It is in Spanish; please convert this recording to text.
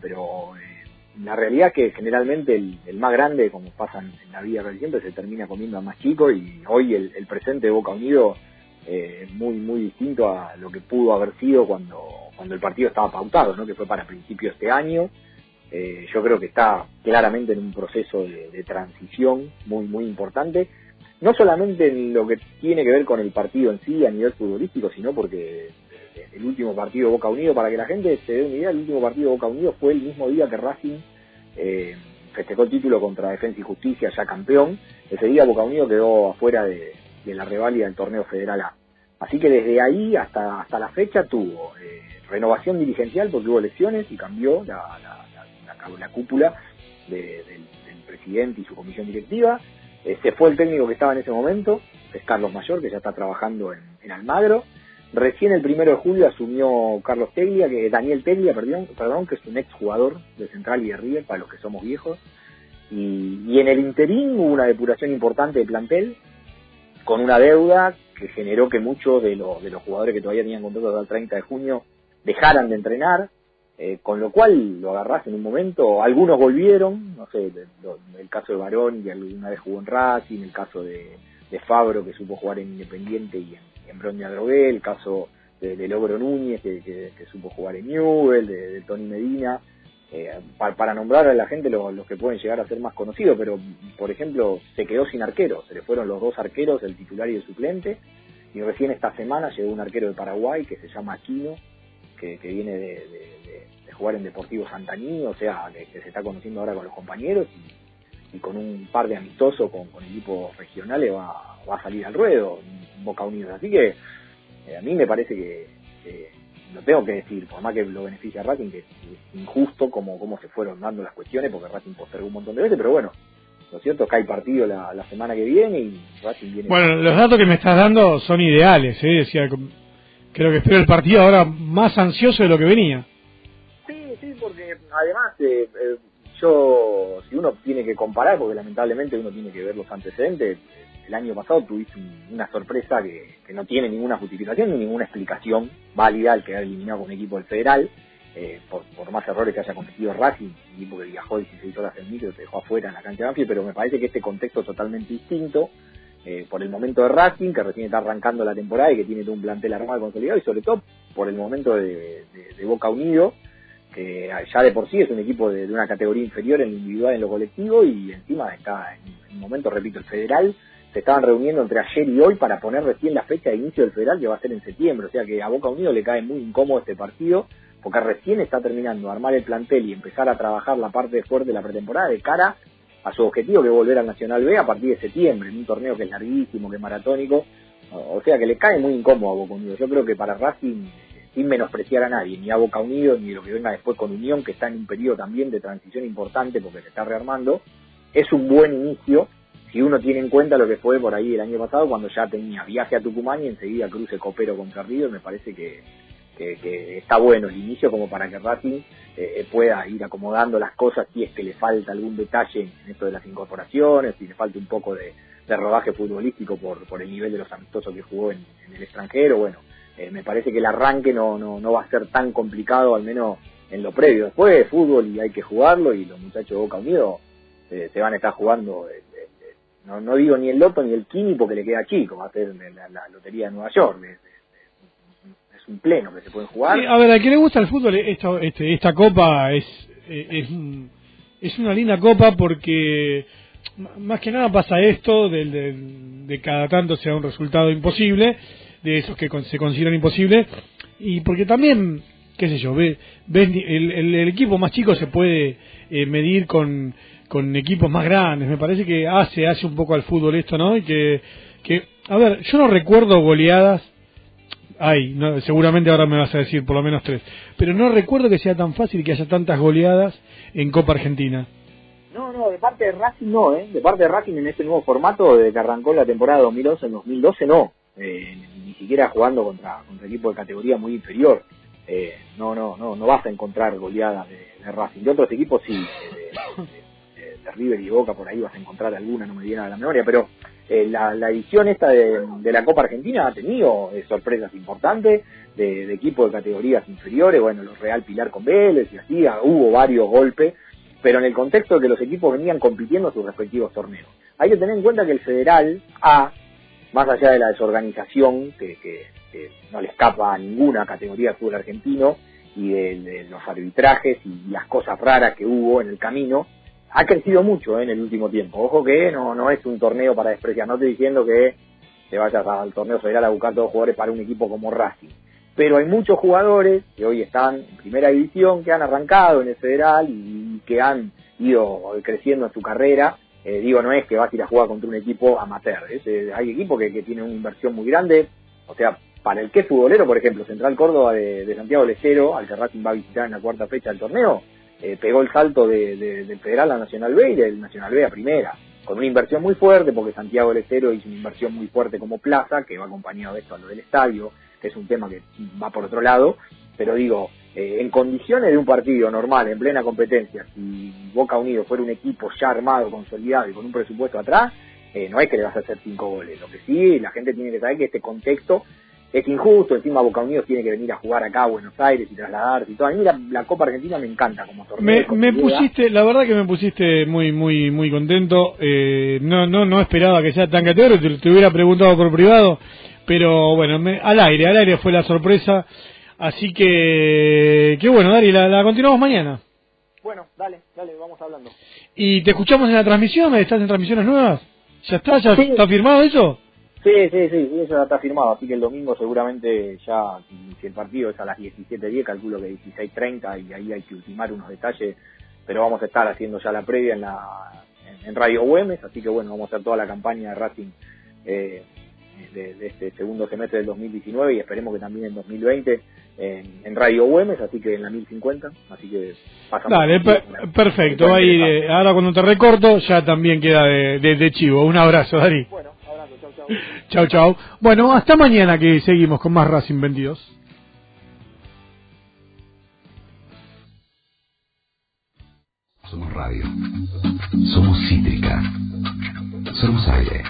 Pero eh, la realidad es que generalmente el, más grande, como pasa en, la vida siempre, se termina comiendo a más chico y hoy el, presente de Boca Unido eh, es muy muy distinto a lo que pudo haber sido cuando cuando el partido estaba pautado, ¿no? que fue para principios de este año. Eh, yo creo que está claramente en un proceso de transición muy muy importante no solamente en lo que tiene que ver con el partido en sí a nivel futbolístico, sino porque el último partido de Boca Unido, para que la gente se dé una idea, el último partido de Boca Unido fue el mismo día que Racing eh, festejó el título contra Defensa y Justicia, ya campeón. Ese día Boca Unido quedó afuera de, la reválida del torneo federal A. Así que desde ahí hasta, hasta la fecha tuvo eh, renovación dirigencial porque hubo elecciones y cambió la, la, cúpula del presidente y su comisión directiva se este, fue el técnico que estaba en ese momento, es Carlos Mayor, que ya está trabajando en, Almagro. Recién el primero de julio asumió Carlos Teglia, que Daniel Teglia, perdón, perdón, que es un ex jugador de Central y de River, para los que somos viejos. Y, en el interín hubo una depuración importante de plantel, con una deuda que generó que muchos de, de los jugadores que todavía tenían contrato hasta el 30 de junio dejaran de entrenar, eh, con lo cual lo agarrás en un momento, algunos volvieron, no sé, el caso de Barón, y alguna vez jugó en Racing, el caso de, Fabro, que supo jugar en Independiente y en, en Broña Drogué, el caso de, Logro Núñez, que, supo jugar en Newell, de, Tony Medina, eh, para, nombrar a la gente los, que pueden llegar a ser más conocidos, pero por ejemplo se quedó sin arquero, se le fueron los dos arqueros, el titular y el suplente, y recién esta semana llegó un arquero de Paraguay que se llama Aquino, que, viene de jugar en Deportivo Santaní, o sea, que, se está conociendo ahora con los compañeros y, con un par de amistosos con, equipos regionales va, va a salir al ruedo, Boca Unidos. Así que eh, a mí me parece que, lo tengo que decir, por más que lo beneficia a Racing, que es injusto como, cómo se fueron dando las cuestiones, porque Racing postergó un montón de veces, pero bueno, lo cierto es que hay partido la, la semana que viene y Racing viene... Bueno, los datos que me estás dando son ideales, ¿eh? Decía, creo que espero el partido ahora más ansioso de lo que venía además, eh, eh, yo, si uno tiene que comparar, porque lamentablemente uno tiene que ver los antecedentes, el año pasado tuviste una sorpresa que, no tiene ninguna justificación ni ninguna explicación válida al quedar eliminado con un equipo del Federal, eh, por, más errores que haya cometido Racing, un equipo que viajó 16 horas en micro, se dejó afuera en la cancha de Banfield, pero me parece que este contexto es totalmente distinto, por el momento de Racing, que recién está arrancando la temporada y que tiene un plantel armado consolidado, y sobre todo por el momento de Boca Unido, que ya de por sí es un equipo de, una categoría inferior en lo individual, en lo colectivo, y encima está en un momento, repito, el federal, se estaban reuniendo entre ayer y hoy para poner recién la fecha de inicio del federal que va a ser en septiembre, o sea que a Boca Unido le cae muy incómodo este partido, porque recién está terminando armar el plantel y empezar a trabajar la parte fuerte de la pretemporada de cara a su objetivo que es volver al Nacional B a partir de septiembre, en un torneo que es larguísimo, que es maratónico, o sea que le cae muy incómodo a Boca Unido. Yo creo que para Racing sin menospreciar a nadie, ni a Boca Unido, ni lo que venga después con Unión, que está en un periodo también de transición importante porque se está rearmando, es un buen inicio si uno tiene en cuenta lo que fue por ahí el año pasado cuando ya tenía viaje a Tucumán y enseguida cruce Copero contra River, me parece que, que, está bueno el inicio como para que Racing eh, pueda ir acomodando las cosas si es que le falta algún detalle en esto de las incorporaciones, si le falta un poco de, rodaje futbolístico por, por el nivel de los amistosos que jugó en el extranjero, bueno, eh, me parece que el arranque no, no, no va a ser tan complicado, al menos en lo previo. Después de fútbol y hay que jugarlo y los muchachos de Boca Unido eh, se van a estar jugando, eh, no, no digo ni el Loto ni el Kini porque le queda chico, va a ser la, Lotería de Nueva York. Es, un pleno que se pueden jugar. a ver, a quien le gusta el fútbol, esta, este, esta copa es, es, es una linda copa porque más que nada pasa esto de, de, de cada tanto sea un resultado imposible de esos que se consideran imposibles. Y porque también qué sé yo ve, el, equipo más chico se puede eh, medir con, con equipos más grandes. Me parece que hace hace un poco al fútbol esto no y que que a ver yo no recuerdo goleadas. Hay seguramente ahora me vas a decir por lo menos tres. Pero no recuerdo que sea tan fácil que haya tantas goleadas en Copa Argentina. No, no, de parte de Racing no, ¿eh? De parte de Racing en este nuevo formato, de que arrancó la temporada 2011 en 2012, no. Eh, siquiera jugando contra, contra equipos de categoría muy inferior. Eh, no, no, no, no vas a encontrar goleadas de, Racing. De otros equipos sí, de, River y Boca por ahí vas a encontrar alguna, no me viene a la memoria, pero eh, la, edición esta de, la Copa Argentina ha tenido eh, sorpresas importantes de, de equipos de categorías inferiores, bueno, los Real Pilar con Vélez y así, ah, hubo varios golpes, pero en el contexto de que los equipos venían compitiendo sus respectivos torneos. Hay que tener en cuenta que el Federal A, más allá de la desorganización que, no le escapa a ninguna categoría de fútbol argentino y de, los arbitrajes y las cosas raras que hubo en el camino, ha crecido mucho eh, en el último tiempo. Ojo que no, no es un torneo para despreciar, no estoy diciendo que te vayas al torneo federal a buscar todos jugadores para un equipo como Racing. Pero hay muchos jugadores que hoy están en primera división, que han arrancado en el federal y que han ido creciendo en su carrera. Eh, digo, no es que vas a ir a jugar contra un equipo amateur. Eh, hay equipos que, que tienen una inversión muy grande. O sea, para el que es futbolero, por ejemplo, Central Córdoba de, Santiago Lecero, al que Racing va a visitar en la cuarta fecha del torneo, eh, pegó el salto de, del Federal a Nacional B y del Nacional B a Primera, con una inversión muy fuerte, porque Santiago del Estero hizo una inversión muy fuerte como plaza, que va acompañado de esto a lo del estadio, que es un tema que va por otro lado, pero digo, eh, en condiciones de un partido normal, en plena competencia, si Boca Unido fuera un equipo ya armado, consolidado y con un presupuesto atrás, eh, no es que le vas a hacer cinco goles. Lo que sí, la gente tiene que saber que este contexto es injusto, encima Boca Unidos tiene que venir a jugar acá a Buenos Aires y trasladarse y todo. A mí la, Copa Argentina me encanta como torneo. Me, pusiste, la verdad que me pusiste muy muy muy contento. Eh, no no no esperaba que sea tan categórico, te, hubiera preguntado por privado, pero bueno, al aire, al aire fue la sorpresa. Así que, qué bueno, Dari, la, continuamos mañana. Bueno, dale, dale, vamos hablando. ¿Y te escuchamos en la transmisión? ¿Estás en transmisiones nuevas? ¿Ya está? ¿Ya está firmado eso? Sí, sí, sí, eso ya está firmado, así que el domingo seguramente ya, si el partido es a las 17.10, calculo que 16.30 y ahí hay que ultimar unos detalles, pero vamos a estar haciendo ya la previa en, la, en, Radio Güemes, así que bueno, vamos a hacer toda la campaña de Racing eh, de, este segundo semestre del 2019 y esperemos que también en 2020 en, Radio Güemes, así que en la 1050, así que pasamos. Dale, perfecto, ahí, eh, ahora cuando te recorto ya también queda de, de chivo. Un abrazo, Dari. Bueno. Chau, chau. Bueno, hasta mañana que seguimos con más Racing 22. Somos radio. Somos cítrica. Somos aire.